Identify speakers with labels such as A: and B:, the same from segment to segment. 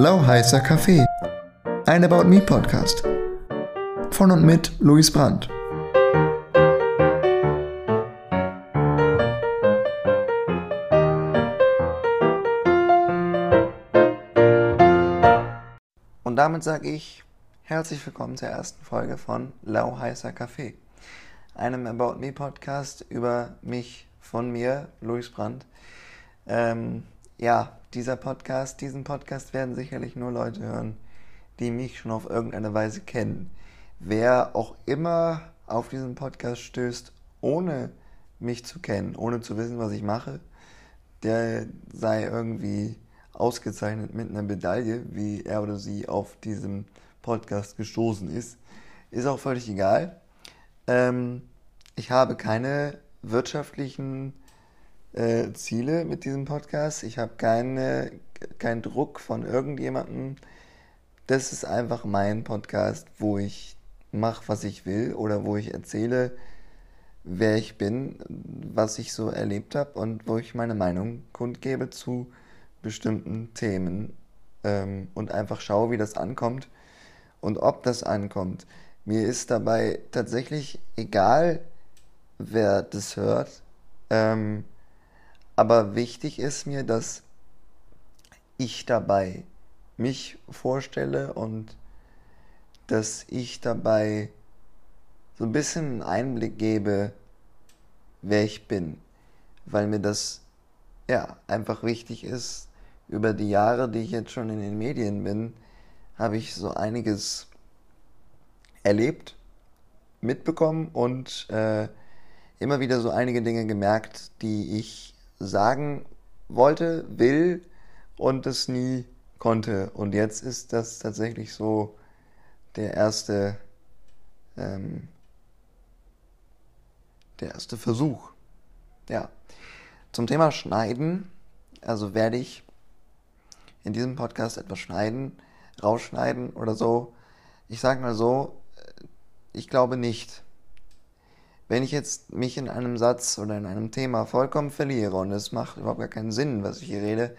A: Lauheißer Kaffee. Ein About Me Podcast. Von und mit Luis Brandt. Und damit sage ich herzlich willkommen zur ersten Folge von Lauheißer Kaffee, einem About Me Podcast über mich, von mir, Luis Brandt. Ähm, ja, dieser Podcast, diesen Podcast werden sicherlich nur Leute hören, die mich schon auf irgendeine Weise kennen. Wer auch immer auf diesen Podcast stößt, ohne mich zu kennen, ohne zu wissen, was ich mache, der sei irgendwie ausgezeichnet mit einer Medaille, wie er oder sie auf diesem Podcast gestoßen ist. Ist auch völlig egal. Ähm, ich habe keine wirtschaftlichen äh, Ziele mit diesem Podcast. Ich habe keine, keinen Druck von irgendjemandem. Das ist einfach mein Podcast, wo ich mache, was ich will oder wo ich erzähle, wer ich bin, was ich so erlebt habe und wo ich meine Meinung kundgebe zu bestimmten Themen ähm, und einfach schaue, wie das ankommt und ob das ankommt. Mir ist dabei tatsächlich egal, wer das hört. Ähm, aber wichtig ist mir, dass ich dabei mich vorstelle und dass ich dabei so ein bisschen einen Einblick gebe, wer ich bin, weil mir das ja einfach wichtig ist. Über die Jahre, die ich jetzt schon in den Medien bin, habe ich so einiges erlebt, mitbekommen und äh, immer wieder so einige Dinge gemerkt, die ich sagen wollte, will und es nie konnte. Und jetzt ist das tatsächlich so der erste, ähm, der erste Versuch. Ja. Zum Thema Schneiden, also werde ich in diesem Podcast etwas schneiden, rausschneiden oder so. Ich sage mal so, ich glaube nicht wenn ich jetzt mich in einem Satz oder in einem Thema vollkommen verliere und es macht überhaupt gar keinen Sinn, was ich hier rede,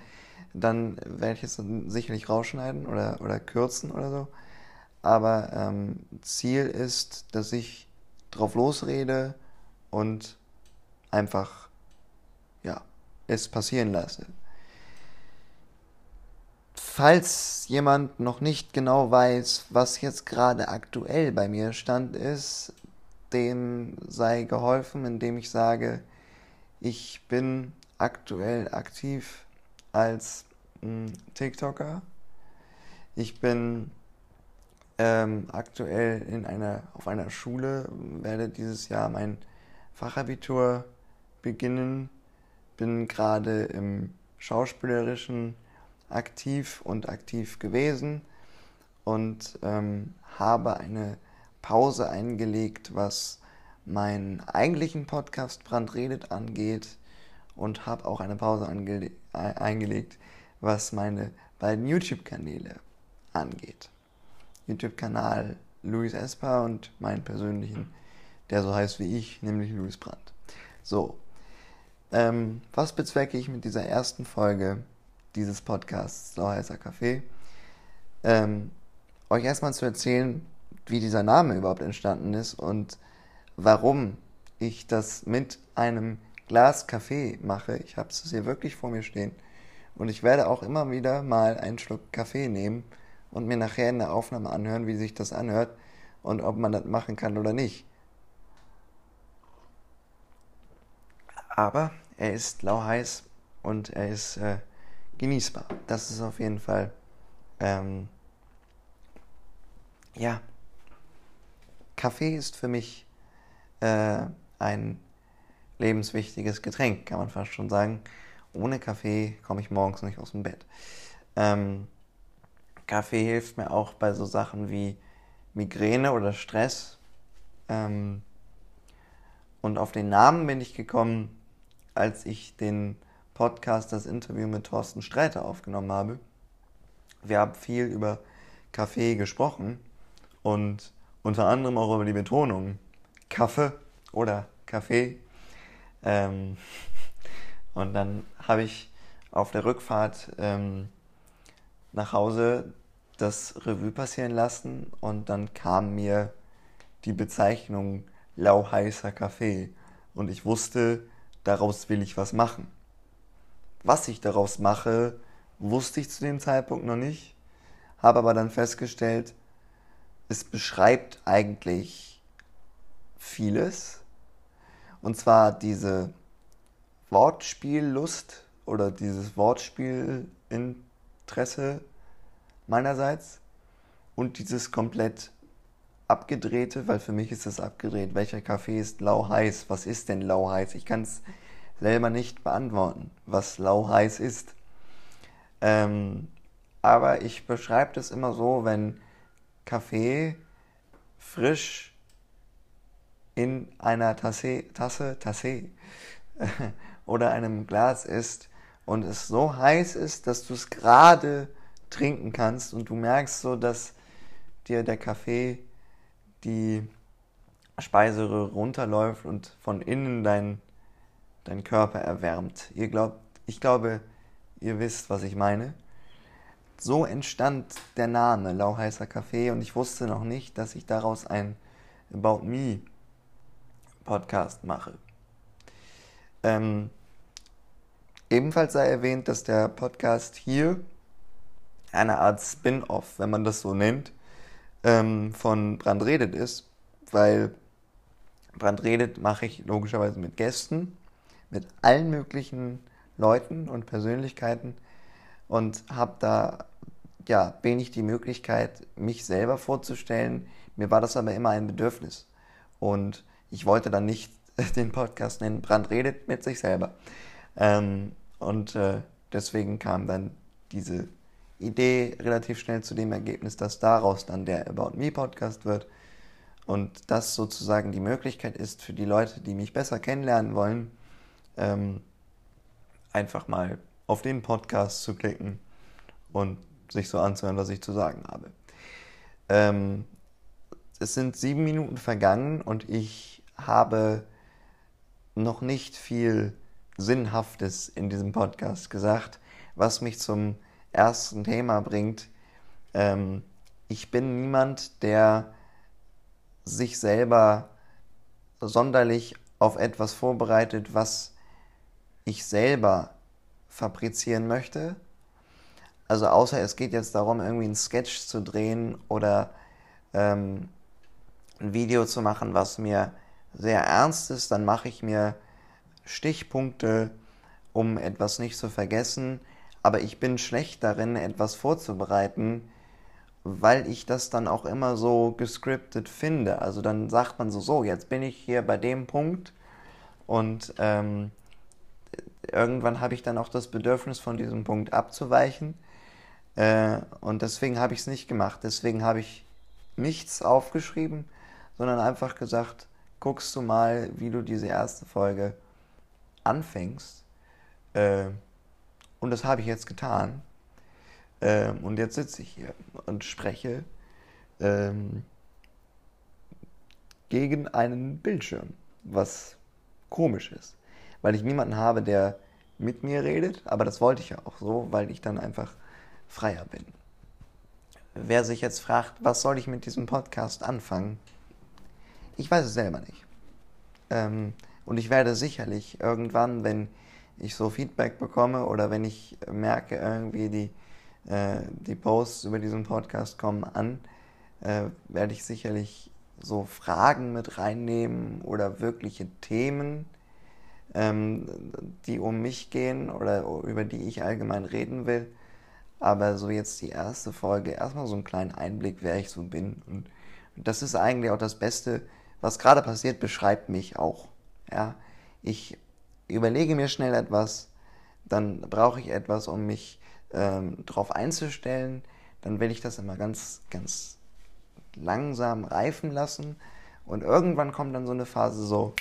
A: dann werde ich es sicherlich rausschneiden oder, oder kürzen oder so. Aber ähm, Ziel ist, dass ich drauf losrede und einfach ja, es passieren lasse. Falls jemand noch nicht genau weiß, was jetzt gerade aktuell bei mir Stand ist, dem sei geholfen, indem ich sage, ich bin aktuell aktiv als hm, TikToker. Ich bin ähm, aktuell in einer, auf einer Schule, werde dieses Jahr mein Fachabitur beginnen, bin gerade im Schauspielerischen aktiv und aktiv gewesen und ähm, habe eine Pause eingelegt, was meinen eigentlichen Podcast Brand redet angeht und habe auch eine Pause eingelegt, was meine beiden YouTube-Kanäle angeht. YouTube-Kanal Luis Esper und meinen persönlichen, der so heißt wie ich, nämlich Luis Brandt. So, ähm, was bezwecke ich mit dieser ersten Folge dieses Podcasts Sauheißer Kaffee? Ähm, euch erstmal zu erzählen, wie dieser Name überhaupt entstanden ist und warum ich das mit einem Glas Kaffee mache. Ich habe es hier wirklich vor mir stehen. Und ich werde auch immer wieder mal einen Schluck Kaffee nehmen und mir nachher in der Aufnahme anhören, wie sich das anhört und ob man das machen kann oder nicht. Aber er ist lauheiß und er ist äh, genießbar. Das ist auf jeden Fall ähm, ja Kaffee ist für mich äh, ein lebenswichtiges Getränk, kann man fast schon sagen. Ohne Kaffee komme ich morgens nicht aus dem Bett. Ähm, Kaffee hilft mir auch bei so Sachen wie Migräne oder Stress. Ähm, und auf den Namen bin ich gekommen, als ich den Podcast, das Interview mit Thorsten Sträter aufgenommen habe. Wir haben viel über Kaffee gesprochen und unter anderem auch über die Betonung Kaffee oder Kaffee. Ähm, und dann habe ich auf der Rückfahrt ähm, nach Hause das Revue passieren lassen und dann kam mir die Bezeichnung lauheißer Kaffee und ich wusste, daraus will ich was machen. Was ich daraus mache, wusste ich zu dem Zeitpunkt noch nicht, habe aber dann festgestellt, es beschreibt eigentlich vieles. Und zwar diese Wortspiellust oder dieses Wortspielinteresse meinerseits und dieses komplett abgedrehte, weil für mich ist das abgedreht. Welcher Kaffee ist lau heiß? Was ist denn lau heiß? Ich kann es selber nicht beantworten, was lau heiß ist. Ähm, aber ich beschreibe das immer so, wenn Kaffee frisch in einer Tasse, Tasse, Tasse oder einem Glas ist und es so heiß ist, dass du es gerade trinken kannst und du merkst so, dass dir der Kaffee die Speiseröhre runterläuft und von innen dein, dein Körper erwärmt. Ihr glaubt, ich glaube, ihr wisst, was ich meine. So entstand der Name Lauheißer Kaffee und ich wusste noch nicht, dass ich daraus ein About Me Podcast mache. Ähm, ebenfalls sei erwähnt, dass der Podcast hier eine Art Spin-off, wenn man das so nennt, ähm, von Brand redet ist, weil Brand redet mache ich logischerweise mit Gästen, mit allen möglichen Leuten und Persönlichkeiten und habe da ja wenig die Möglichkeit, mich selber vorzustellen. Mir war das aber immer ein Bedürfnis und ich wollte dann nicht den Podcast nennen, Brand redet mit sich selber. Ähm, und äh, deswegen kam dann diese Idee relativ schnell zu dem Ergebnis, dass daraus dann der About Me Podcast wird und das sozusagen die Möglichkeit ist für die Leute, die mich besser kennenlernen wollen, ähm, einfach mal auf den Podcast zu klicken und sich so anzuhören, was ich zu sagen habe. Ähm, es sind sieben Minuten vergangen und ich habe noch nicht viel Sinnhaftes in diesem Podcast gesagt, was mich zum ersten Thema bringt. Ähm, ich bin niemand, der sich selber sonderlich auf etwas vorbereitet, was ich selber fabrizieren möchte. Also außer es geht jetzt darum, irgendwie einen Sketch zu drehen oder ähm, ein Video zu machen, was mir sehr ernst ist, dann mache ich mir Stichpunkte, um etwas nicht zu vergessen aber ich bin schlecht darin, etwas vorzubereiten, weil ich das dann auch immer so gescriptet finde. Also dann sagt man so, so, jetzt bin ich hier bei dem Punkt und ähm, irgendwann habe ich dann auch das Bedürfnis, von diesem Punkt abzuweichen. Äh, und deswegen habe ich es nicht gemacht. Deswegen habe ich nichts aufgeschrieben, sondern einfach gesagt, guckst du mal, wie du diese erste Folge anfängst. Äh, und das habe ich jetzt getan. Ähm, und jetzt sitze ich hier und spreche ähm, gegen einen Bildschirm, was komisch ist. Weil ich niemanden habe, der mit mir redet, aber das wollte ich ja auch so, weil ich dann einfach freier bin. Wer sich jetzt fragt, was soll ich mit diesem Podcast anfangen? Ich weiß es selber nicht. Ähm, und ich werde sicherlich irgendwann, wenn ich so Feedback bekomme oder wenn ich merke, irgendwie die, äh, die Posts über diesen Podcast kommen an, äh, werde ich sicherlich so Fragen mit reinnehmen oder wirkliche Themen, ähm, die um mich gehen oder über die ich allgemein reden will. Aber so jetzt die erste Folge, erstmal so einen kleinen Einblick, wer ich so bin. Und das ist eigentlich auch das Beste, was gerade passiert, beschreibt mich auch. Ja, ich überlege mir schnell etwas, dann brauche ich etwas, um mich ähm, darauf einzustellen. Dann will ich das immer ganz, ganz langsam reifen lassen. Und irgendwann kommt dann so eine Phase so,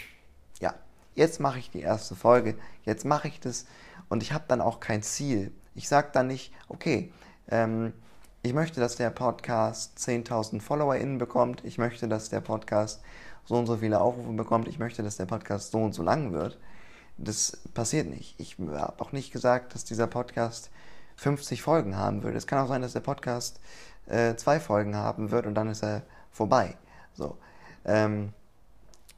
A: jetzt mache ich die erste Folge, jetzt mache ich das und ich habe dann auch kein Ziel. Ich sage dann nicht, okay, ähm, ich möchte, dass der Podcast 10.000 FollowerInnen bekommt, ich möchte, dass der Podcast so und so viele Aufrufe bekommt, ich möchte, dass der Podcast so und so lang wird, das passiert nicht. Ich habe auch nicht gesagt, dass dieser Podcast 50 Folgen haben würde. Es kann auch sein, dass der Podcast äh, zwei Folgen haben wird und dann ist er vorbei. So. Ähm,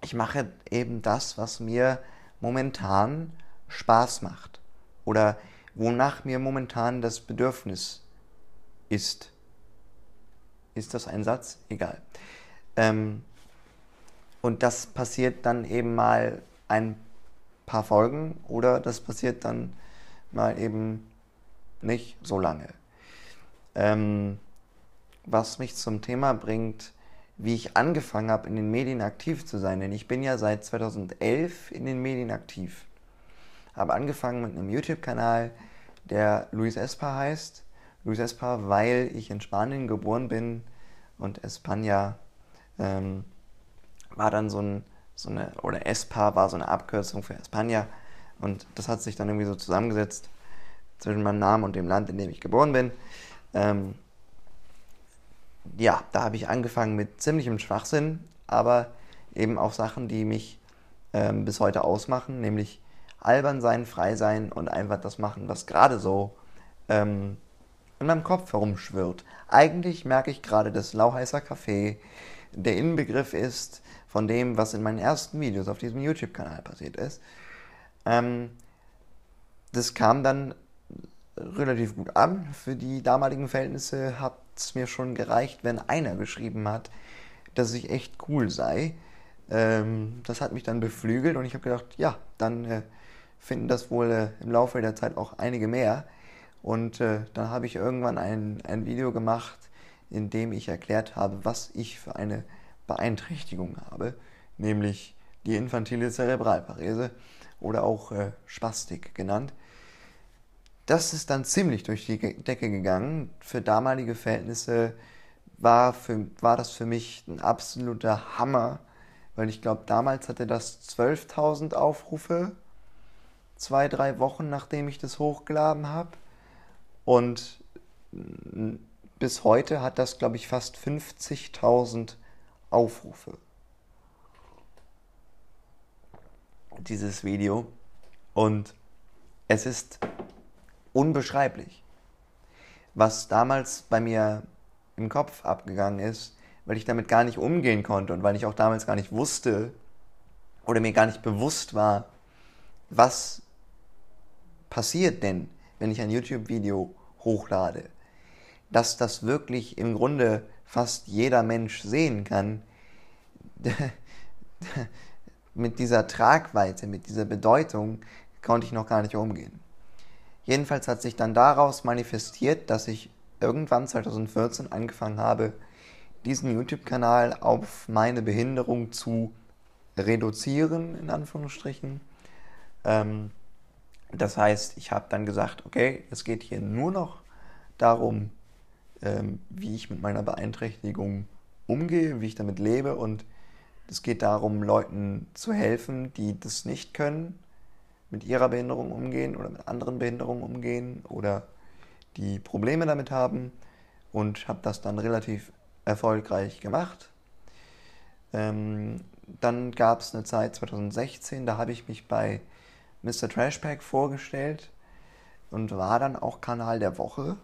A: ich mache eben das, was mir momentan Spaß macht. Oder wonach mir momentan das Bedürfnis ist. Ist das ein Satz? Egal. Ähm, und das passiert dann eben mal ein paar Folgen oder das passiert dann mal eben nicht so lange. Ähm, was mich zum Thema bringt, wie ich angefangen habe, in den Medien aktiv zu sein. Denn ich bin ja seit 2011 in den Medien aktiv. Habe angefangen mit einem YouTube-Kanal, der Luis Espa heißt. Luis Espa, weil ich in Spanien geboren bin und España ähm, war dann so, ein, so eine, oder Espa war so eine Abkürzung für España. Und das hat sich dann irgendwie so zusammengesetzt zwischen meinem Namen und dem Land, in dem ich geboren bin. Ähm, ja, da habe ich angefangen mit ziemlichem Schwachsinn, aber eben auch Sachen, die mich ähm, bis heute ausmachen, nämlich albern sein, frei sein und einfach das machen, was gerade so ähm, in meinem Kopf herumschwirrt. Eigentlich merke ich gerade, dass lauheißer Kaffee der Inbegriff ist von dem, was in meinen ersten Videos auf diesem YouTube-Kanal passiert ist. Ähm, das kam dann relativ gut an. Für die damaligen Verhältnisse hat es mir schon gereicht, wenn einer geschrieben hat, dass ich echt cool sei. Ähm, das hat mich dann beflügelt und ich habe gedacht, ja, dann äh, finden das wohl äh, im Laufe der Zeit auch einige mehr. Und äh, dann habe ich irgendwann ein, ein Video gemacht, in dem ich erklärt habe, was ich für eine Beeinträchtigung habe, nämlich die infantile Zerebralparese oder auch äh, Spastik genannt. Das ist dann ziemlich durch die Decke gegangen. Für damalige Verhältnisse war, für, war das für mich ein absoluter Hammer, weil ich glaube, damals hatte das 12.000 Aufrufe, zwei, drei Wochen nachdem ich das hochgeladen habe. Und bis heute hat das, glaube ich, fast 50.000 Aufrufe. Dieses Video. Und es ist unbeschreiblich. Was damals bei mir im Kopf abgegangen ist, weil ich damit gar nicht umgehen konnte und weil ich auch damals gar nicht wusste oder mir gar nicht bewusst war, was passiert denn, wenn ich ein YouTube-Video hochlade. Dass das wirklich im Grunde fast jeder Mensch sehen kann, mit dieser Tragweite, mit dieser Bedeutung konnte ich noch gar nicht umgehen. Jedenfalls hat sich dann daraus manifestiert, dass ich irgendwann 2014 angefangen habe, diesen YouTube-Kanal auf meine Behinderung zu reduzieren, in Anführungsstrichen. Ähm, das heißt, ich habe dann gesagt, okay, es geht hier nur noch darum, ähm, wie ich mit meiner Beeinträchtigung umgehe, wie ich damit lebe und es geht darum, Leuten zu helfen, die das nicht können mit ihrer Behinderung umgehen oder mit anderen Behinderungen umgehen oder die Probleme damit haben und habe das dann relativ erfolgreich gemacht. Ähm, dann gab es eine Zeit 2016, da habe ich mich bei Mr. Trashpack vorgestellt und war dann auch Kanal der Woche.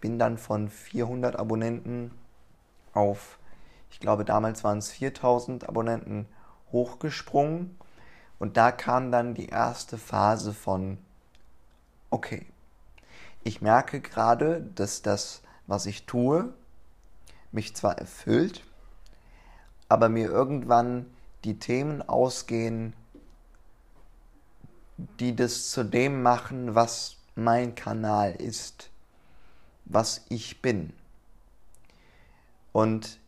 A: Bin dann von 400 Abonnenten auf, ich glaube damals waren es 4000 Abonnenten hochgesprungen und da kam dann die erste Phase von, okay, ich merke gerade, dass das, was ich tue, mich zwar erfüllt, aber mir irgendwann die Themen ausgehen, die das zu dem machen, was mein Kanal ist, was ich bin. Und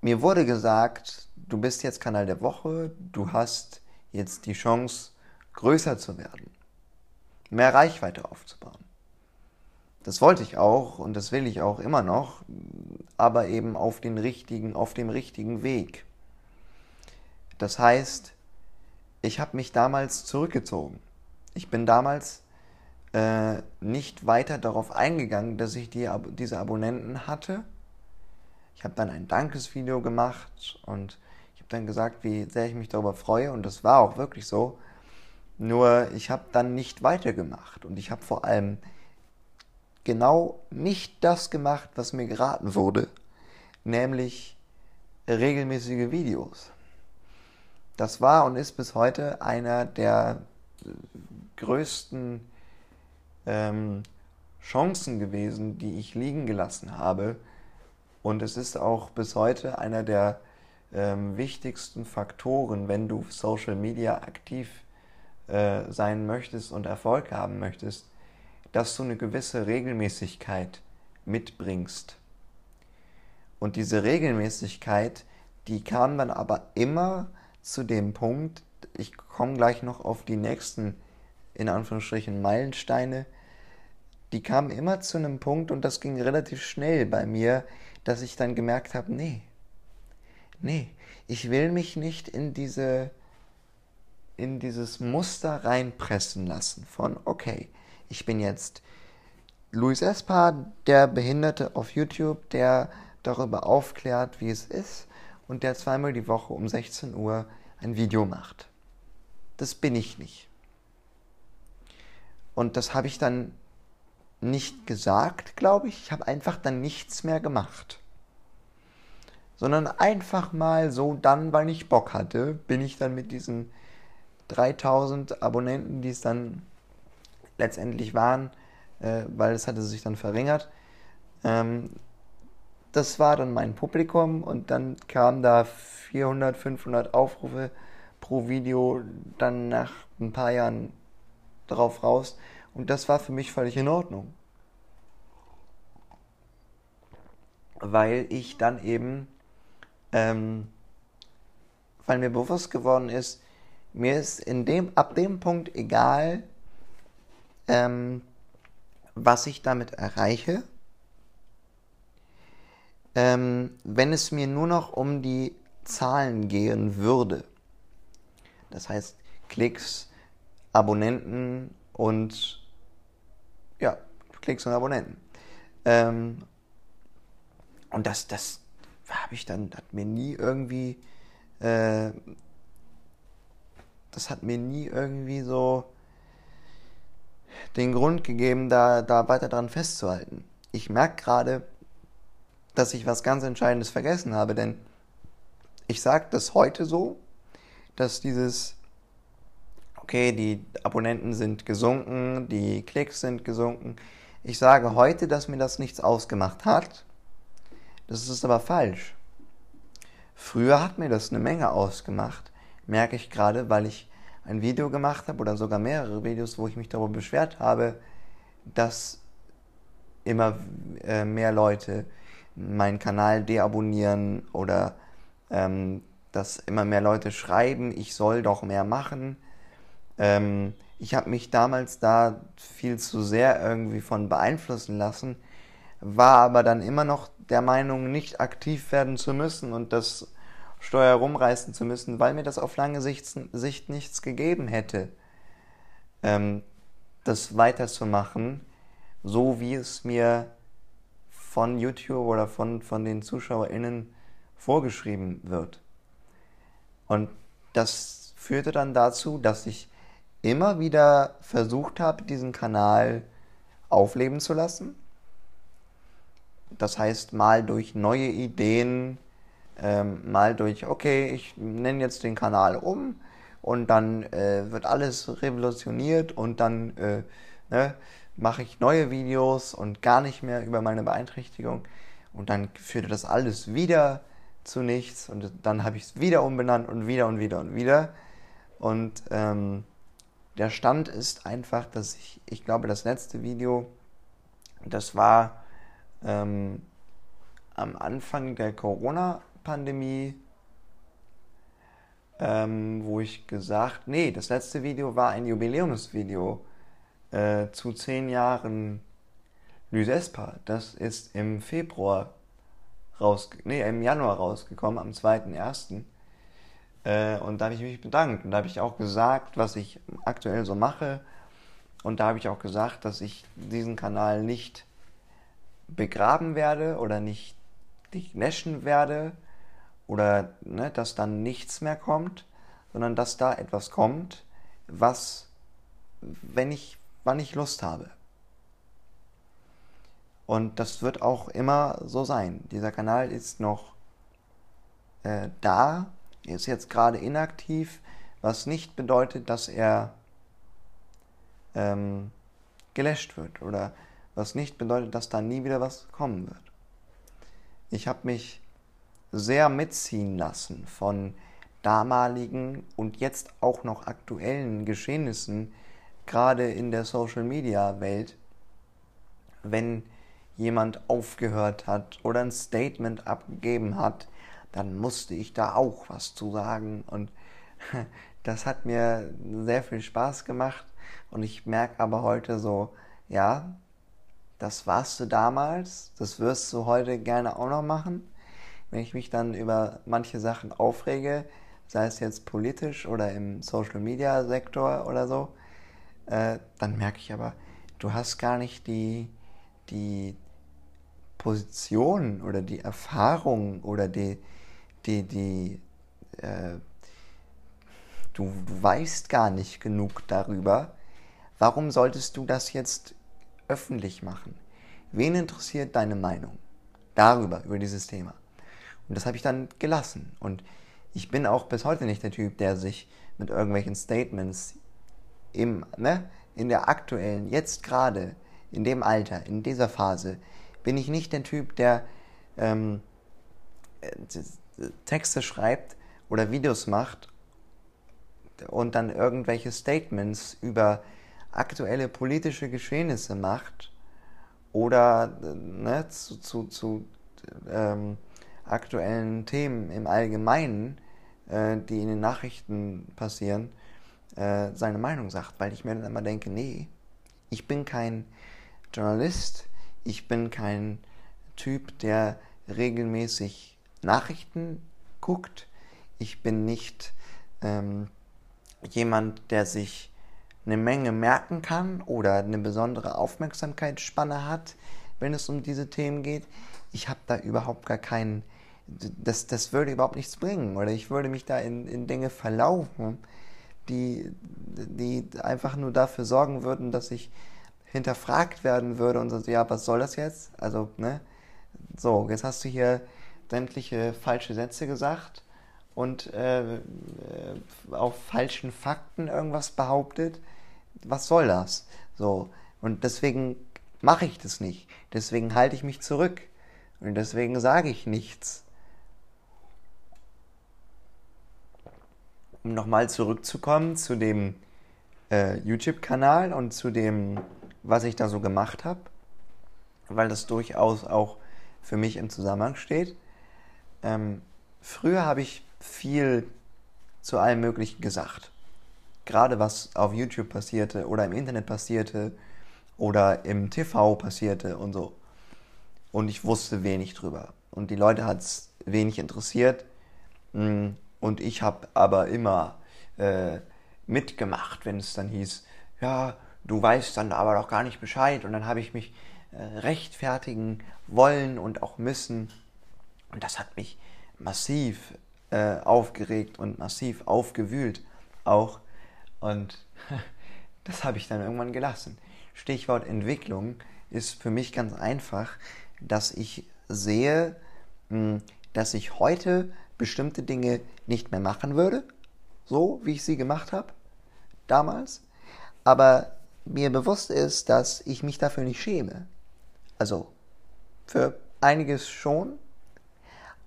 A: mir wurde gesagt, du bist jetzt Kanal der Woche, du hast jetzt die Chance, größer zu werden, mehr Reichweite aufzubauen. Das wollte ich auch und das will ich auch immer noch, aber eben auf den richtigen, auf dem richtigen Weg. Das heißt, ich habe mich damals zurückgezogen. Ich bin damals äh, nicht weiter darauf eingegangen, dass ich die, diese Abonnenten hatte. Ich habe dann ein Dankesvideo gemacht und dann gesagt, wie sehr ich mich darüber freue und das war auch wirklich so. Nur ich habe dann nicht weitergemacht und ich habe vor allem genau nicht das gemacht, was mir geraten wurde, nämlich regelmäßige Videos. Das war und ist bis heute einer der größten ähm, Chancen gewesen, die ich liegen gelassen habe. Und es ist auch bis heute einer der ähm, wichtigsten Faktoren, wenn du Social Media aktiv äh, sein möchtest und Erfolg haben möchtest, dass du eine gewisse Regelmäßigkeit mitbringst. Und diese Regelmäßigkeit, die kam dann aber immer zu dem Punkt, ich komme gleich noch auf die nächsten, in Anführungsstrichen, Meilensteine, die kamen immer zu einem Punkt und das ging relativ schnell bei mir, dass ich dann gemerkt habe, nee, nee, ich will mich nicht in diese in dieses Muster reinpressen lassen von okay, ich bin jetzt Luis Espar, der Behinderte auf YouTube, der darüber aufklärt, wie es ist und der zweimal die Woche um 16 Uhr ein Video macht. Das bin ich nicht. Und das habe ich dann nicht gesagt, glaube ich. Ich habe einfach dann nichts mehr gemacht. Sondern einfach mal so dann, weil ich Bock hatte, bin ich dann mit diesen 3000 Abonnenten, die es dann letztendlich waren, äh, weil es hatte sich dann verringert. Ähm, das war dann mein Publikum und dann kamen da 400, 500 Aufrufe pro Video dann nach ein paar Jahren drauf raus und das war für mich völlig in Ordnung. Weil ich dann eben, ähm, weil mir bewusst geworden ist, mir ist in dem, ab dem Punkt egal, ähm, was ich damit erreiche, ähm, wenn es mir nur noch um die Zahlen gehen würde. Das heißt Klicks, Abonnenten und ja, Klicks und Abonnenten. Ähm, und das, das habe ich dann, hat mir nie irgendwie, äh, das hat mir nie irgendwie so den Grund gegeben, da, da weiter dran festzuhalten. Ich merke gerade, dass ich was ganz Entscheidendes vergessen habe, denn ich sage das heute so, dass dieses, okay, die Abonnenten sind gesunken, die Klicks sind gesunken. Ich sage heute, dass mir das nichts ausgemacht hat. Das ist aber falsch. Früher hat mir das eine Menge ausgemacht, merke ich gerade, weil ich ein Video gemacht habe oder sogar mehrere Videos, wo ich mich darüber beschwert habe, dass immer äh, mehr Leute meinen Kanal deabonnieren oder ähm, dass immer mehr Leute schreiben, ich soll doch mehr machen. Ähm, ich habe mich damals da viel zu sehr irgendwie von beeinflussen lassen, war aber dann immer noch der Meinung, nicht aktiv werden zu müssen und das Steuer rumreißen zu müssen, weil mir das auf lange Sicht, Sicht nichts gegeben hätte, ähm, das weiterzumachen, so wie es mir von YouTube oder von, von den ZuschauerInnen vorgeschrieben wird. Und das führte dann dazu, dass ich immer wieder versucht habe, diesen Kanal aufleben zu lassen. Das heißt, mal durch neue Ideen, ähm, mal durch, okay, ich nenne jetzt den Kanal um und dann äh, wird alles revolutioniert und dann äh, ne, mache ich neue Videos und gar nicht mehr über meine Beeinträchtigung. Und dann führte das alles wieder zu nichts und dann habe ich es wieder umbenannt und wieder und wieder und wieder. Und ähm, der Stand ist einfach, dass ich, ich glaube, das letzte Video, das war ähm, am Anfang der Corona-Pandemie, ähm, wo ich gesagt, nee, das letzte Video war ein Jubiläumsvideo äh, zu zehn Jahren Lysespa. Das ist im Februar raus, nee, im Januar rausgekommen, am 2.1. Äh, und da habe ich mich bedankt. Und da habe ich auch gesagt, was ich aktuell so mache. Und da habe ich auch gesagt, dass ich diesen Kanal nicht begraben werde oder nicht, nicht naschen werde oder ne, dass dann nichts mehr kommt, sondern dass da etwas kommt, was, wenn ich wann ich Lust habe. Und das wird auch immer so sein. Dieser Kanal ist noch äh, da, ist jetzt gerade inaktiv, was nicht bedeutet, dass er ähm, gelöscht wird oder was nicht bedeutet, dass da nie wieder was kommen wird. Ich habe mich sehr mitziehen lassen von damaligen und jetzt auch noch aktuellen Geschehnissen, gerade in der Social-Media-Welt, wenn jemand aufgehört hat oder ein Statement abgegeben hat, dann musste ich da auch was zu sagen. Und das hat mir sehr viel Spaß gemacht. Und ich merke aber heute so, ja, das warst du damals, das wirst du heute gerne auch noch machen. Wenn ich mich dann über manche Sachen aufrege, sei es jetzt politisch oder im Social Media Sektor oder so, äh, dann merke ich aber, du hast gar nicht die, die Position oder die Erfahrung oder die, die, die äh, du weißt gar nicht genug darüber. Warum solltest du das jetzt öffentlich machen? Wen interessiert deine Meinung darüber, über dieses Thema? Und das habe ich dann gelassen. Und ich bin auch bis heute nicht der Typ, der sich mit irgendwelchen Statements im, ne, in der aktuellen, jetzt gerade, in dem Alter, in dieser Phase, bin ich nicht der Typ, der ähm, äh, Texte schreibt oder Videos macht und dann irgendwelche Statements über aktuelle politische Geschehnisse macht oder ne, zu, zu, zu ähm, aktuellen Themen im Allgemeinen, äh, die in den Nachrichten passieren, äh, seine Meinung sagt, weil ich mir dann immer denke, nee, ich bin kein Journalist, ich bin kein Typ, der regelmäßig Nachrichten guckt, ich bin nicht ähm, jemand, der sich eine Menge merken kann oder eine besondere Aufmerksamkeitsspanne hat, wenn es um diese Themen geht. Ich habe da überhaupt gar keinen, das, das würde überhaupt nichts bringen oder ich würde mich da in, in Dinge verlaufen, die, die einfach nur dafür sorgen würden, dass ich hinterfragt werden würde und so, ja, was soll das jetzt? Also, ne? So, jetzt hast du hier sämtliche falsche Sätze gesagt und äh, äh, auf falschen Fakten irgendwas behauptet was soll das? So. Und deswegen mache ich das nicht. Deswegen halte ich mich zurück. Und deswegen sage ich nichts. Um nochmal zurückzukommen zu dem äh, YouTube-Kanal und zu dem, was ich da so gemacht habe, weil das durchaus auch für mich im Zusammenhang steht. Ähm, früher habe ich viel zu allem Möglichen gesagt gerade was auf YouTube passierte oder im Internet passierte oder im TV passierte und so. Und ich wusste wenig drüber. Und die Leute hat es wenig interessiert. Mm, und ich habe aber immer äh, mitgemacht, wenn es dann hieß, ja, du weißt dann aber doch gar nicht Bescheid. Und dann habe ich mich äh, rechtfertigen wollen und auch müssen. Und das hat mich massiv äh, aufgeregt und massiv aufgewühlt. Auch und das habe ich dann irgendwann gelassen. Stichwort Entwicklung ist für mich ganz einfach, dass ich sehe, hm, dass ich heute bestimmte Dinge nicht mehr machen würde, so wie ich sie gemacht habe damals, aber mir bewusst ist, dass ich mich dafür nicht schäme. Also für einiges schon,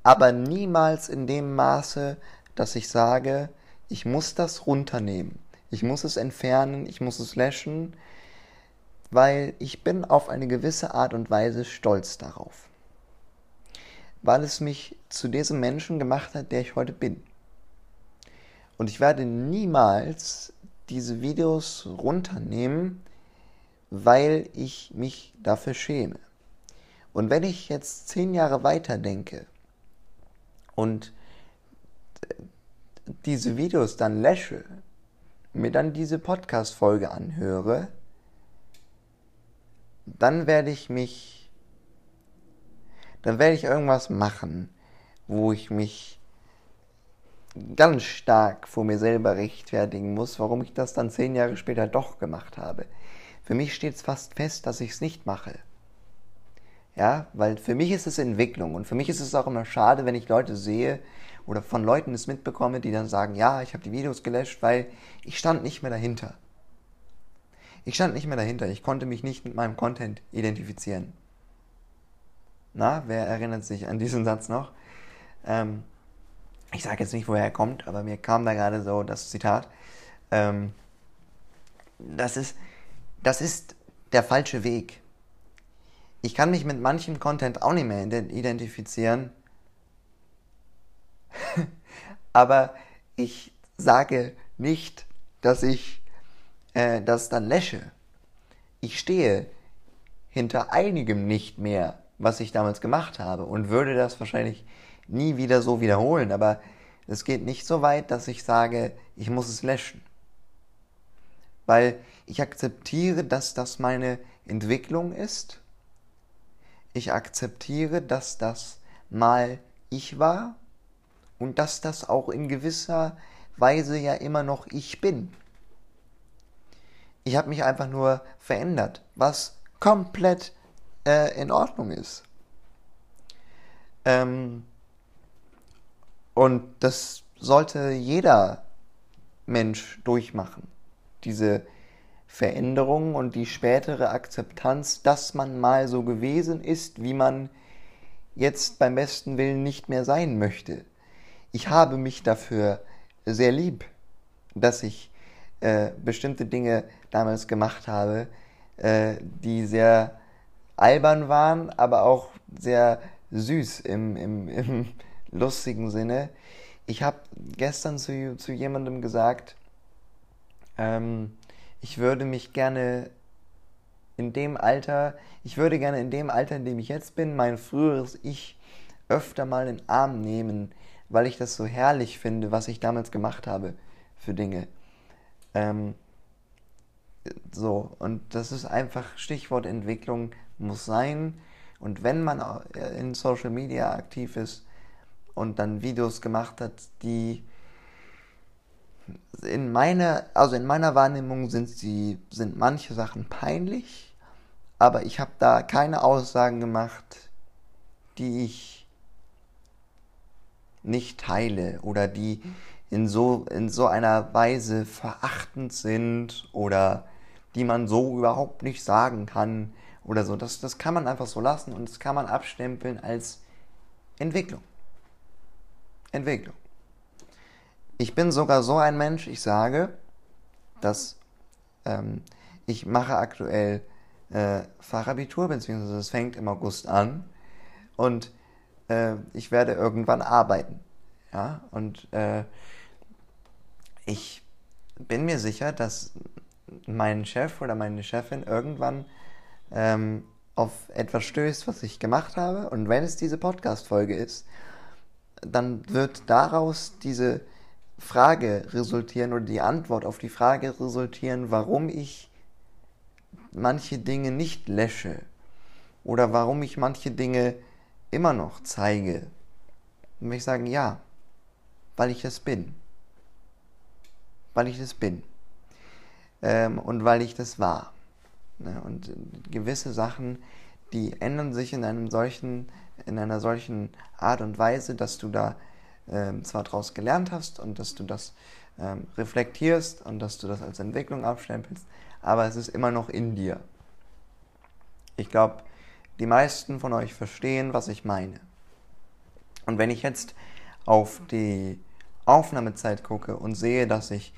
A: aber niemals in dem Maße, dass ich sage, ich muss das runternehmen. Ich muss es entfernen, ich muss es löschen, weil ich bin auf eine gewisse Art und Weise stolz darauf. Weil es mich zu diesem Menschen gemacht hat, der ich heute bin. Und ich werde niemals diese Videos runternehmen, weil ich mich dafür schäme. Und wenn ich jetzt zehn Jahre weiter denke und diese Videos dann lösche, mir dann diese Podcast-Folge anhöre, dann werde ich mich, dann werde ich irgendwas machen, wo ich mich ganz stark vor mir selber rechtfertigen muss, warum ich das dann zehn Jahre später doch gemacht habe. Für mich steht es fast fest, dass ich es nicht mache. Ja, weil für mich ist es Entwicklung und für mich ist es auch immer schade, wenn ich Leute sehe oder von Leuten es mitbekomme, die dann sagen, ja, ich habe die Videos gelöscht, weil ich stand nicht mehr dahinter. Ich stand nicht mehr dahinter. Ich konnte mich nicht mit meinem Content identifizieren. Na, wer erinnert sich an diesen Satz noch? Ähm, ich sage jetzt nicht, woher er kommt, aber mir kam da gerade so das Zitat. Ähm, das, ist, das ist der falsche Weg. Ich kann mich mit manchem Content auch nicht mehr identifizieren, aber ich sage nicht, dass ich äh, das dann lösche. Ich stehe hinter einigem nicht mehr, was ich damals gemacht habe und würde das wahrscheinlich nie wieder so wiederholen, aber es geht nicht so weit, dass ich sage, ich muss es löschen. Weil ich akzeptiere, dass das meine Entwicklung ist. Ich akzeptiere, dass das mal ich war und dass das auch in gewisser Weise ja immer noch ich bin. Ich habe mich einfach nur verändert, was komplett äh, in Ordnung ist. Ähm, und das sollte jeder Mensch durchmachen. Diese Veränderung und die spätere Akzeptanz, dass man mal so gewesen ist, wie man jetzt beim besten Willen nicht mehr sein möchte. Ich habe mich dafür sehr lieb, dass ich äh, bestimmte Dinge damals gemacht habe, äh, die sehr albern waren, aber auch sehr süß im, im, im lustigen Sinne. Ich habe gestern zu, zu jemandem gesagt, ähm, ich würde mich gerne in dem Alter, ich würde gerne in dem Alter, in dem ich jetzt bin, mein früheres Ich öfter mal in den Arm nehmen, weil ich das so herrlich finde, was ich damals gemacht habe für Dinge. Ähm, so, und das ist einfach Stichwort Entwicklung muss sein. Und wenn man in Social Media aktiv ist und dann Videos gemacht hat, die in meiner, also in meiner Wahrnehmung sind sie, sind manche Sachen peinlich, aber ich habe da keine Aussagen gemacht, die ich nicht teile oder die in so, in so einer Weise verachtend sind oder die man so überhaupt nicht sagen kann oder so. Das, das kann man einfach so lassen und das kann man abstempeln als Entwicklung. Entwicklung. Ich bin sogar so ein Mensch, ich sage, dass ähm, ich mache aktuell äh, Fachabitur, beziehungsweise es fängt im August an und äh, ich werde irgendwann arbeiten. Ja, und äh, ich bin mir sicher, dass mein Chef oder meine Chefin irgendwann ähm, auf etwas stößt, was ich gemacht habe. Und wenn es diese Podcast-Folge ist, dann wird daraus diese Frage resultieren oder die Antwort auf die Frage resultieren, warum ich manche Dinge nicht lösche oder warum ich manche Dinge immer noch zeige. Und ich sagen, ja, weil ich es bin. Weil ich es bin. Ähm, und weil ich das war. Ne? Und gewisse Sachen, die ändern sich in einem solchen, in einer solchen Art und Weise, dass du da ähm, zwar daraus gelernt hast und dass du das ähm, reflektierst und dass du das als Entwicklung abstempelst, aber es ist immer noch in dir. Ich glaube, die meisten von euch verstehen, was ich meine. Und wenn ich jetzt auf die Aufnahmezeit gucke und sehe, dass ich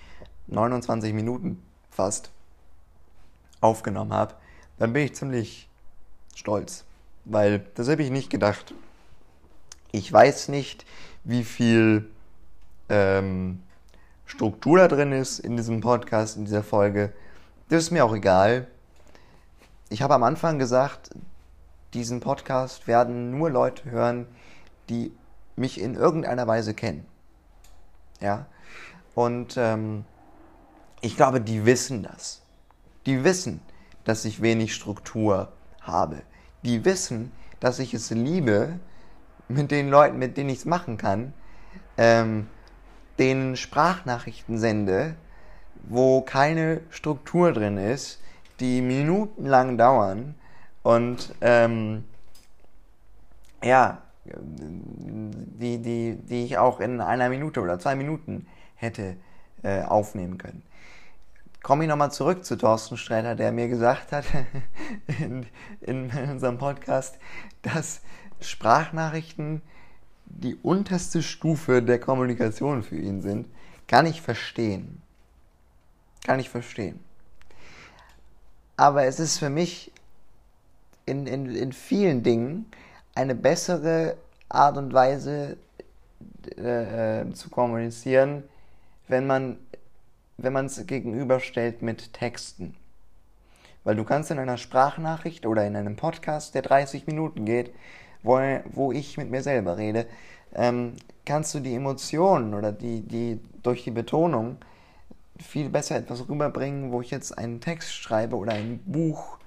A: 29 Minuten fast aufgenommen habe, dann bin ich ziemlich stolz, weil das habe ich nicht gedacht. Ich weiß nicht, wie viel ähm, Struktur da drin ist in diesem Podcast, in dieser Folge. Das ist mir auch egal. Ich habe am Anfang gesagt, diesen Podcast werden nur Leute hören, die mich in irgendeiner Weise kennen. Ja. Und ähm, ich glaube, die wissen das. Die wissen, dass ich wenig Struktur habe. Die wissen, dass ich es liebe, mit den Leuten, mit denen ich es machen kann, ähm, denen Sprachnachrichten sende, wo keine Struktur drin ist, die minutenlang dauern und ähm, ja, die, die, die ich auch in einer Minute oder zwei Minuten hätte äh, aufnehmen können. Komme ich nochmal zurück zu Thorsten Sträter, der mir gesagt hat in, in unserem Podcast, dass Sprachnachrichten die unterste Stufe der Kommunikation für ihn sind. Kann ich verstehen. Kann ich verstehen. Aber es ist für mich in, in, in vielen Dingen eine bessere Art und Weise äh, äh zu kommunizieren, wenn man wenn man es gegenüberstellt mit Texten. Weil du kannst in einer Sprachnachricht oder in einem Podcast, der 30 Minuten geht, wo, wo ich mit mir selber rede, ähm, kannst du die Emotionen oder die, die durch die Betonung viel besser etwas rüberbringen, wo ich jetzt einen Text schreibe oder ein Buch,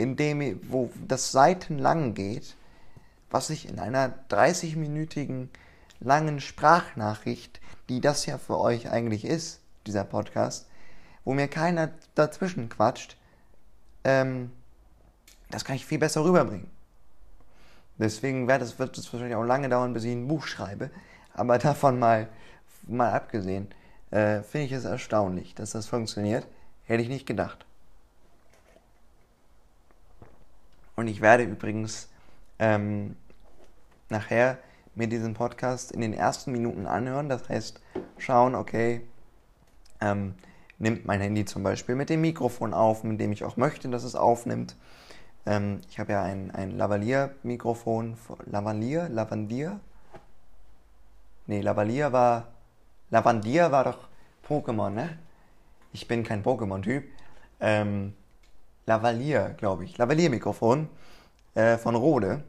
A: in dem, wo das seitenlang geht, was ich in einer 30-minütigen langen Sprachnachricht, die das ja für euch eigentlich ist, dieser Podcast, wo mir keiner dazwischen quatscht, ähm, das kann ich viel besser rüberbringen. Deswegen wird es, wahrscheinlich auch lange dauern, bis ich ein Buch schreibe. Aber davon mal, mal abgesehen, äh, finde ich es erstaunlich, dass das funktioniert. Hätte ich nicht gedacht. Und ich werde übrigens ähm, nachher mir diesen Podcast in den ersten Minuten anhören. Das heißt, schauen, okay, ähm, nimmt mein Handy zum Beispiel mit dem Mikrofon auf, mit dem ich auch möchte, dass es aufnimmt. Ähm, ich habe ja ein, ein Lavalier-Mikrofon. Lavalier? Lavandier? Nee, Lavalier war. Lavandier war doch Pokémon, ne? Ich bin kein Pokémon-Typ. Ähm, Lavalier, glaube ich. Lavalier-Mikrofon äh, von Rode,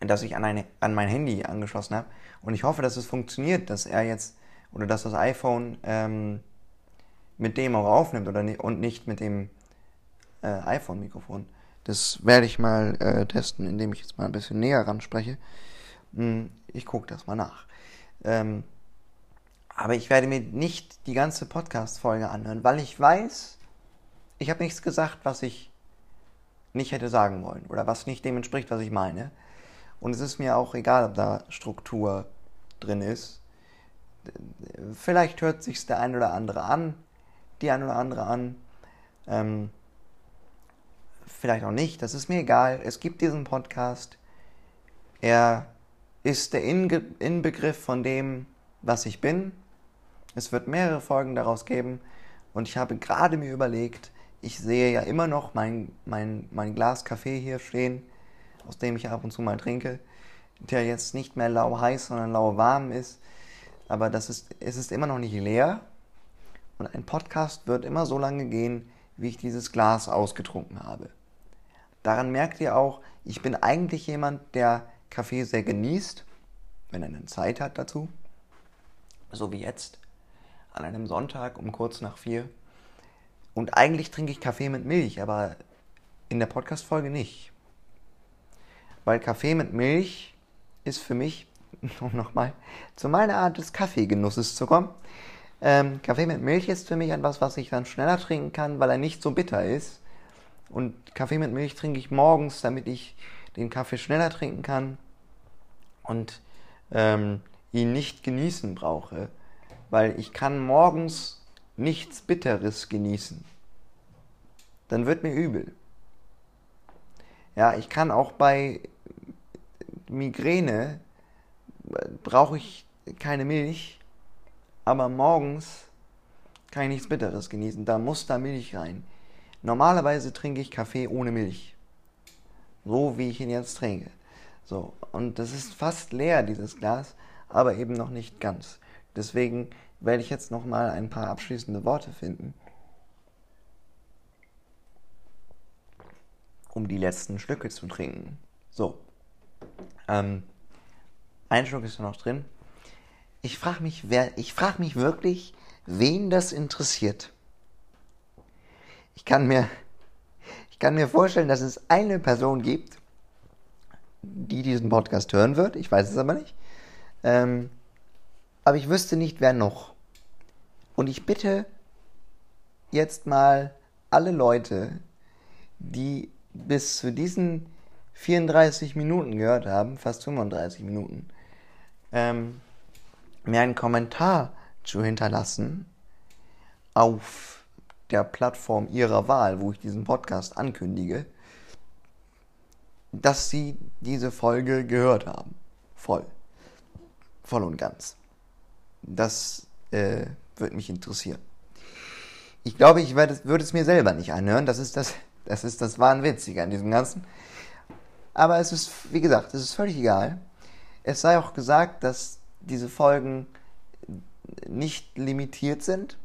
A: das ich an, eine, an mein Handy angeschlossen habe. Und ich hoffe, dass es funktioniert, dass er jetzt oder dass das iPhone ähm, mit dem auch aufnimmt oder und nicht mit dem äh, iPhone-Mikrofon. Das werde ich mal äh, testen, indem ich jetzt mal ein bisschen näher ran spreche. Hm, ich gucke das mal nach. Ähm, aber ich werde mir nicht die ganze Podcast-Folge anhören, weil ich weiß, ich habe nichts gesagt, was ich nicht hätte sagen wollen oder was nicht dem entspricht, was ich meine. Und es ist mir auch egal, ob da Struktur drin ist. Vielleicht hört sich der ein oder andere an, die ein oder andere an. Ähm, vielleicht auch nicht, das ist mir egal. Es gibt diesen Podcast. Er ist der Inge Inbegriff von dem, was ich bin. Es wird mehrere Folgen daraus geben. Und ich habe gerade mir überlegt, ich sehe ja immer noch mein, mein, mein Glas Kaffee hier stehen, aus dem ich ab und zu mal trinke, der jetzt nicht mehr lau heiß, sondern lau warm ist. Aber das ist, es ist immer noch nicht leer. Und ein Podcast wird immer so lange gehen, wie ich dieses Glas ausgetrunken habe. Daran merkt ihr auch, ich bin eigentlich jemand, der Kaffee sehr genießt, wenn er dann Zeit hat dazu. So wie jetzt, an einem Sonntag um kurz nach vier. Und eigentlich trinke ich Kaffee mit Milch, aber in der Podcast-Folge nicht. Weil Kaffee mit Milch ist für mich, um nochmal zu meiner Art des Kaffeegenusses zu kommen, ähm, Kaffee mit Milch ist für mich etwas, was ich dann schneller trinken kann, weil er nicht so bitter ist. Und Kaffee mit Milch trinke ich morgens, damit ich den Kaffee schneller trinken kann und ähm, ihn nicht genießen brauche, weil ich kann morgens nichts Bitteres genießen. Dann wird mir übel. Ja, ich kann auch bei Migräne brauche ich keine Milch, aber morgens kann ich nichts Bitteres genießen. Da muss da Milch rein. Normalerweise trinke ich Kaffee ohne Milch. So wie ich ihn jetzt trinke. So, und das ist fast leer, dieses Glas, aber eben noch nicht ganz. Deswegen werde ich jetzt nochmal ein paar abschließende Worte finden, um die letzten Stücke zu trinken. So. Ähm, ein Schluck ist noch drin. Ich frage mich, wer, ich frage mich wirklich, wen das interessiert. Ich kann mir, ich kann mir vorstellen, dass es eine Person gibt, die diesen Podcast hören wird. Ich weiß es aber nicht. Ähm, aber ich wüsste nicht, wer noch. Und ich bitte jetzt mal alle Leute, die bis zu diesen 34 Minuten gehört haben, fast 35 Minuten, ähm, mir einen Kommentar zu hinterlassen auf der Plattform ihrer Wahl, wo ich diesen Podcast ankündige, dass sie diese Folge gehört haben. Voll. Voll und ganz. Das äh, würde mich interessieren. Ich glaube, ich würde es mir selber nicht anhören. Das ist das, das ist das Wahnwitzige an diesem Ganzen. Aber es ist, wie gesagt, es ist völlig egal. Es sei auch gesagt, dass diese Folgen nicht limitiert sind.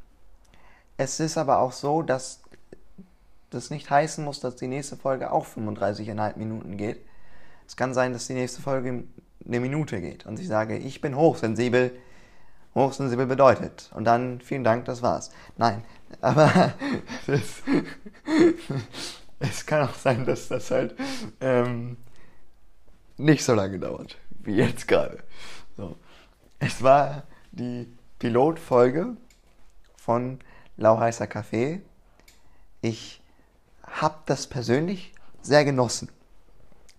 A: Es ist aber auch so, dass das nicht heißen muss, dass die nächste Folge auch 35,5 Minuten geht. Es kann sein, dass die nächste Folge eine Minute geht und ich sage, ich bin hochsensibel. Hochsensibel bedeutet. Und dann, vielen Dank, das war's. Nein, aber es, es kann auch sein, dass das halt ähm, nicht so lange dauert, wie jetzt gerade. So. Es war die Pilotfolge von Lauheißer Kaffee. Ich habe das persönlich sehr genossen,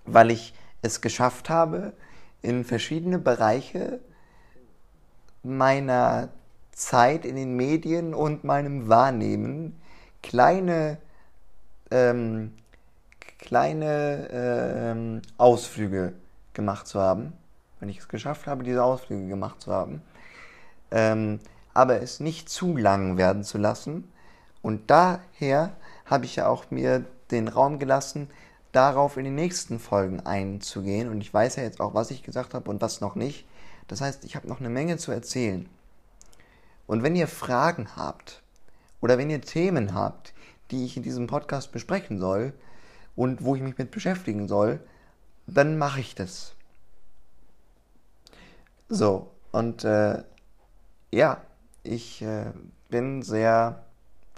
A: weil ich es geschafft habe, in verschiedene Bereiche meiner Zeit in den Medien und meinem Wahrnehmen kleine, ähm, kleine ähm, Ausflüge gemacht zu haben. Wenn ich es geschafft habe, diese Ausflüge gemacht zu haben. Ähm, aber es nicht zu lang werden zu lassen. Und daher habe ich ja auch mir den Raum gelassen, darauf in den nächsten Folgen einzugehen. Und ich weiß ja jetzt auch, was ich gesagt habe und was noch nicht. Das heißt, ich habe noch eine Menge zu erzählen. Und wenn ihr Fragen habt oder wenn ihr Themen habt, die ich in diesem Podcast besprechen soll und wo ich mich mit beschäftigen soll, dann mache ich das. So, und äh, ja, ich äh, bin sehr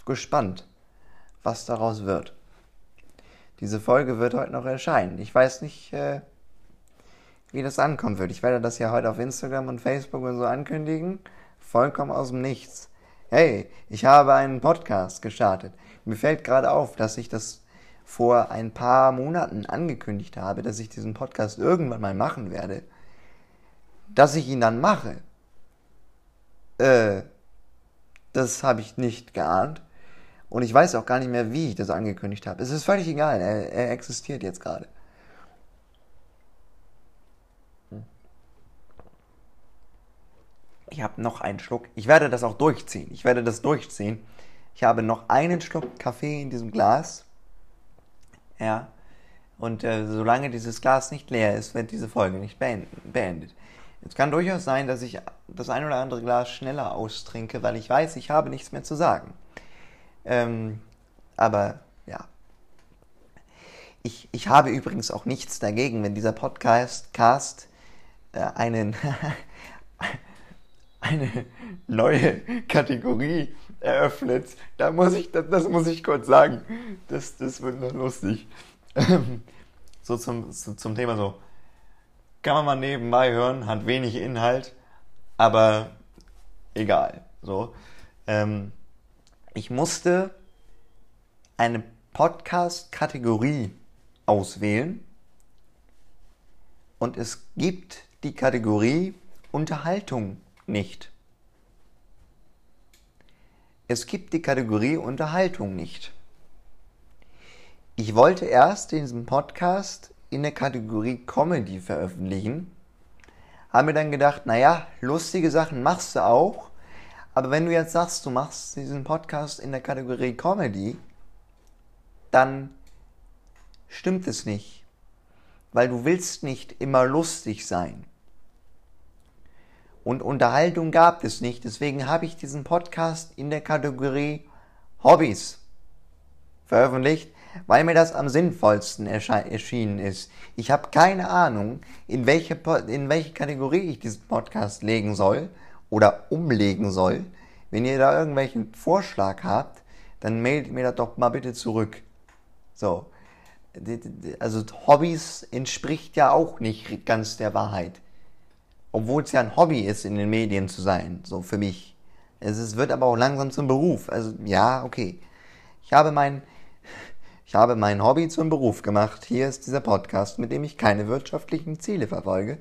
A: gespannt, was daraus wird. Diese Folge wird heute noch erscheinen. Ich weiß nicht, äh, wie das ankommen wird. Ich werde das ja heute auf Instagram und Facebook und so ankündigen. Vollkommen aus dem Nichts. Hey, ich habe einen Podcast gestartet. Mir fällt gerade auf, dass ich das vor ein paar Monaten angekündigt habe, dass ich diesen Podcast irgendwann mal machen werde. Dass ich ihn dann mache. Äh, das habe ich nicht geahnt. Und ich weiß auch gar nicht mehr, wie ich das angekündigt habe. Es ist völlig egal, er, er existiert jetzt gerade. Ich habe noch einen Schluck. Ich werde das auch durchziehen. Ich werde das durchziehen. Ich habe noch einen Schluck Kaffee in diesem Glas. Ja. Und äh, solange dieses Glas nicht leer ist, wird diese Folge nicht beendet. Es kann durchaus sein, dass ich das ein oder andere Glas schneller austrinke, weil ich weiß, ich habe nichts mehr zu sagen. Ähm, aber ja. Ich, ich habe übrigens auch nichts dagegen, wenn dieser Podcast Cast, äh, einen, eine neue Kategorie eröffnet. Da muss ich, das, das muss ich kurz sagen. Das, das wird noch lustig. so zum, zum Thema so. Kann man mal nebenbei hören, hat wenig Inhalt, aber egal. So. Ähm, ich musste eine Podcast-Kategorie auswählen und es gibt die Kategorie Unterhaltung nicht. Es gibt die Kategorie Unterhaltung nicht. Ich wollte erst diesen Podcast in der Kategorie Comedy veröffentlichen, habe mir dann gedacht, naja, lustige Sachen machst du auch, aber wenn du jetzt sagst, du machst diesen Podcast in der Kategorie Comedy, dann stimmt es nicht. Weil du willst nicht immer lustig sein. Und Unterhaltung gab es nicht. Deswegen habe ich diesen Podcast in der Kategorie Hobbys veröffentlicht, weil mir das am sinnvollsten erschienen ist. Ich habe keine Ahnung, in welche, in welche Kategorie ich diesen Podcast legen soll oder umlegen soll. Wenn ihr da irgendwelchen Vorschlag habt, dann meldet mir das doch mal bitte zurück. So. Also Hobbys entspricht ja auch nicht ganz der Wahrheit. Obwohl es ja ein Hobby ist, in den Medien zu sein, so für mich. Es ist, wird aber auch langsam zum Beruf. Also ja, okay. Ich habe mein, Ich habe mein Hobby zum Beruf gemacht. Hier ist dieser Podcast, mit dem ich keine wirtschaftlichen Ziele verfolge.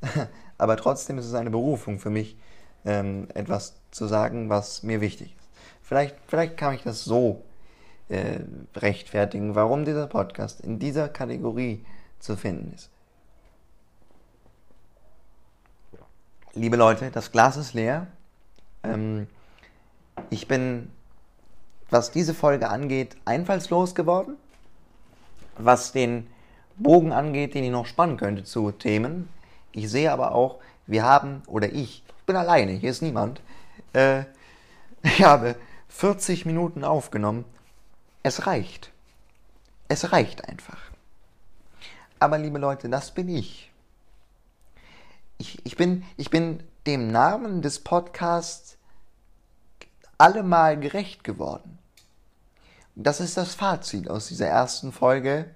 A: Aber trotzdem ist es eine Berufung für mich, ähm, etwas zu sagen, was mir wichtig ist. Vielleicht, vielleicht kann ich das so äh, rechtfertigen, warum dieser Podcast in dieser Kategorie zu finden ist. Liebe Leute, das Glas ist leer. Ähm, ich bin, was diese Folge angeht, einfallslos geworden. Was den Bogen angeht, den ich noch spannen könnte zu Themen. Ich sehe aber auch, wir haben, oder ich, ich bin alleine, hier ist niemand, äh, ich habe 40 Minuten aufgenommen. Es reicht. Es reicht einfach. Aber liebe Leute, das bin ich. Ich, ich, bin, ich bin dem Namen des Podcasts allemal gerecht geworden. Das ist das Fazit aus dieser ersten Folge.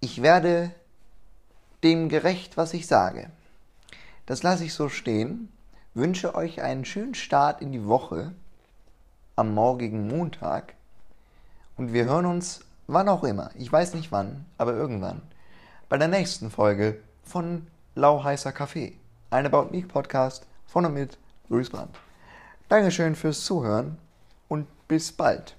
A: Ich werde dem gerecht, was ich sage. Das lasse ich so stehen. Wünsche euch einen schönen Start in die Woche am morgigen Montag. Und wir hören uns wann auch immer. Ich weiß nicht wann, aber irgendwann. Bei der nächsten Folge von Lau heißer Kaffee. Ein About Me Podcast von und mit Luis Brandt. Dankeschön fürs Zuhören und bis bald.